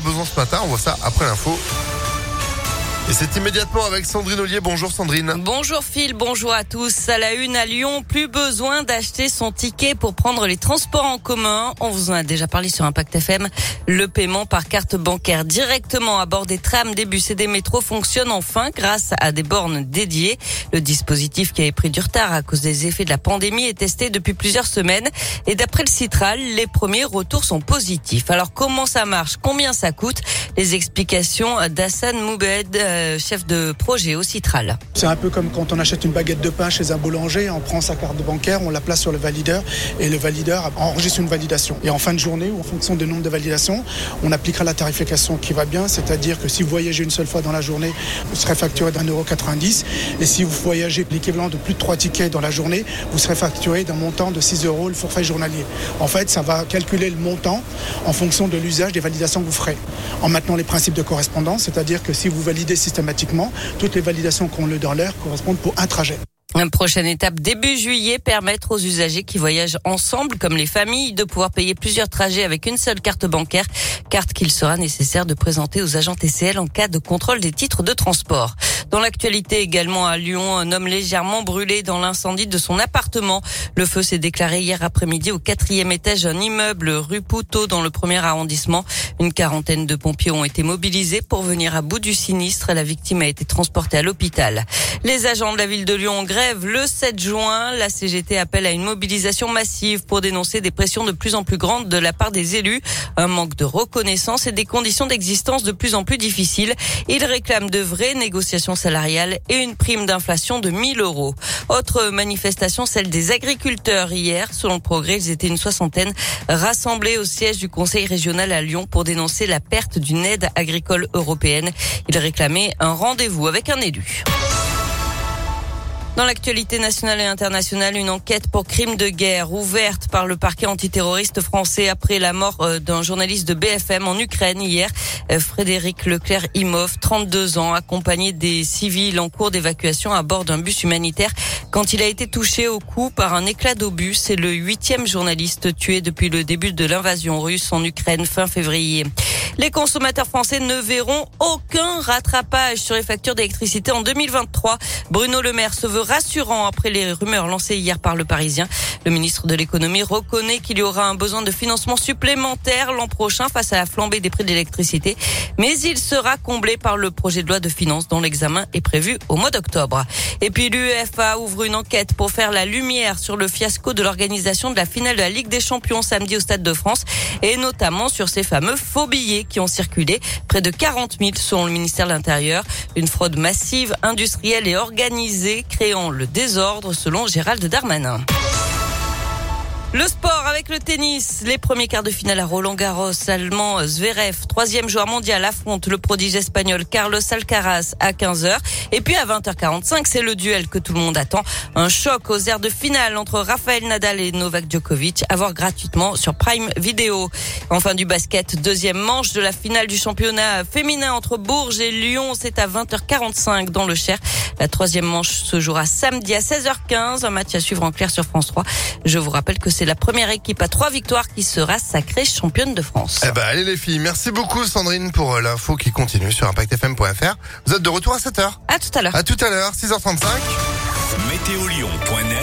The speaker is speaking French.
besoin ce matin, on voit ça après l'info. Et c'est immédiatement avec Sandrine Ollier. Bonjour Sandrine. Bonjour Phil, bonjour à tous. À la une à Lyon, plus besoin d'acheter son ticket pour prendre les transports en commun. On vous en a déjà parlé sur Impact FM. Le paiement par carte bancaire directement à bord des trams, des bus et des métros fonctionne enfin grâce à des bornes dédiées. Le dispositif qui avait pris du retard à cause des effets de la pandémie est testé depuis plusieurs semaines. Et d'après le Citral, les premiers retours sont positifs. Alors comment ça marche? Combien ça coûte? Les explications d'Hassan Moubed euh, chef de projet au Citral. C'est un peu comme quand on achète une baguette de pain chez un boulanger, on prend sa carte bancaire, on la place sur le valideur et le valideur enregistre une validation. Et en fin de journée, ou en fonction du nombre de validations, on appliquera la tarification qui va bien, c'est-à-dire que si vous voyagez une seule fois dans la journée, vous serez facturé d'un euro 90. Et si vous voyagez l'équivalent de plus de trois tickets dans la journée, vous serez facturé d'un montant de 6 euros le forfait journalier. En fait, ça va calculer le montant en fonction de l'usage des validations que vous ferez. En maintenant les principes de correspondance, c'est-à-dire que si vous validez systématiquement, toutes les validations qu'on le dans l'heure correspondent pour un trajet. Une prochaine étape début juillet, permettre aux usagers qui voyagent ensemble, comme les familles, de pouvoir payer plusieurs trajets avec une seule carte bancaire, carte qu'il sera nécessaire de présenter aux agents TCL en cas de contrôle des titres de transport. Dans l'actualité également à Lyon, un homme légèrement brûlé dans l'incendie de son appartement. Le feu s'est déclaré hier après-midi au quatrième étage d'un immeuble rue Poutot dans le premier arrondissement. Une quarantaine de pompiers ont été mobilisés pour venir à bout du sinistre. La victime a été transportée à l'hôpital. Les agents de la ville de Lyon en grève le 7 juin. La CGT appelle à une mobilisation massive pour dénoncer des pressions de plus en plus grandes de la part des élus, un manque de reconnaissance et des conditions d'existence de plus en plus difficiles. Ils réclament de vraies négociations salariale et une prime d'inflation de 1000 euros. Autre manifestation, celle des agriculteurs hier. Selon le progrès, ils étaient une soixantaine rassemblés au siège du Conseil régional à Lyon pour dénoncer la perte d'une aide agricole européenne. Ils réclamaient un rendez-vous avec un élu. Dans l'actualité nationale et internationale, une enquête pour crime de guerre ouverte par le parquet antiterroriste français après la mort euh, d'un journaliste de BFM en Ukraine hier. Euh, Frédéric Leclerc-Imov, 32 ans, accompagné des civils en cours d'évacuation à bord d'un bus humanitaire quand il a été touché au cou par un éclat d'obus. C'est le huitième journaliste tué depuis le début de l'invasion russe en Ukraine fin février. Les consommateurs français ne verront aucun rattrapage sur les factures d'électricité en 2023. Bruno Le Maire se veut rassurant après les rumeurs lancées hier par le Parisien. Le ministre de l'économie reconnaît qu'il y aura un besoin de financement supplémentaire l'an prochain face à la flambée des prix de l'électricité, mais il sera comblé par le projet de loi de finances dont l'examen est prévu au mois d'octobre. Et puis l'UEFA ouvre une enquête pour faire la lumière sur le fiasco de l'organisation de la finale de la Ligue des Champions samedi au Stade de France et notamment sur ces fameux faux billets qui ont circulé. Près de 40 000 selon le ministère de l'Intérieur. Une fraude massive, industrielle et organisée créant le désordre selon Gérald Darmanin. Le sport avec le tennis. Les premiers quarts de finale à Roland Garros. Allemand Zverev, troisième joueur mondial, affronte le prodige espagnol Carlos Alcaraz à 15h. Et puis à 20h45, c'est le duel que tout le monde attend. Un choc aux airs de finale entre Rafael Nadal et Novak Djokovic à voir gratuitement sur Prime Video. Enfin du basket, deuxième manche de la finale du championnat féminin entre Bourges et Lyon. C'est à 20h45 dans le Cher. La troisième manche se jouera samedi à 16h15. Un match à suivre en clair sur France 3. Je vous rappelle que c'est c'est la première équipe à trois victoires qui sera sacrée championne de France. Eh ben, allez les filles, merci beaucoup Sandrine pour euh, l'info qui continue sur impactfm.fr. Vous êtes de retour à 7h. À tout à l'heure. À tout à l'heure, 6h35. Météolion.net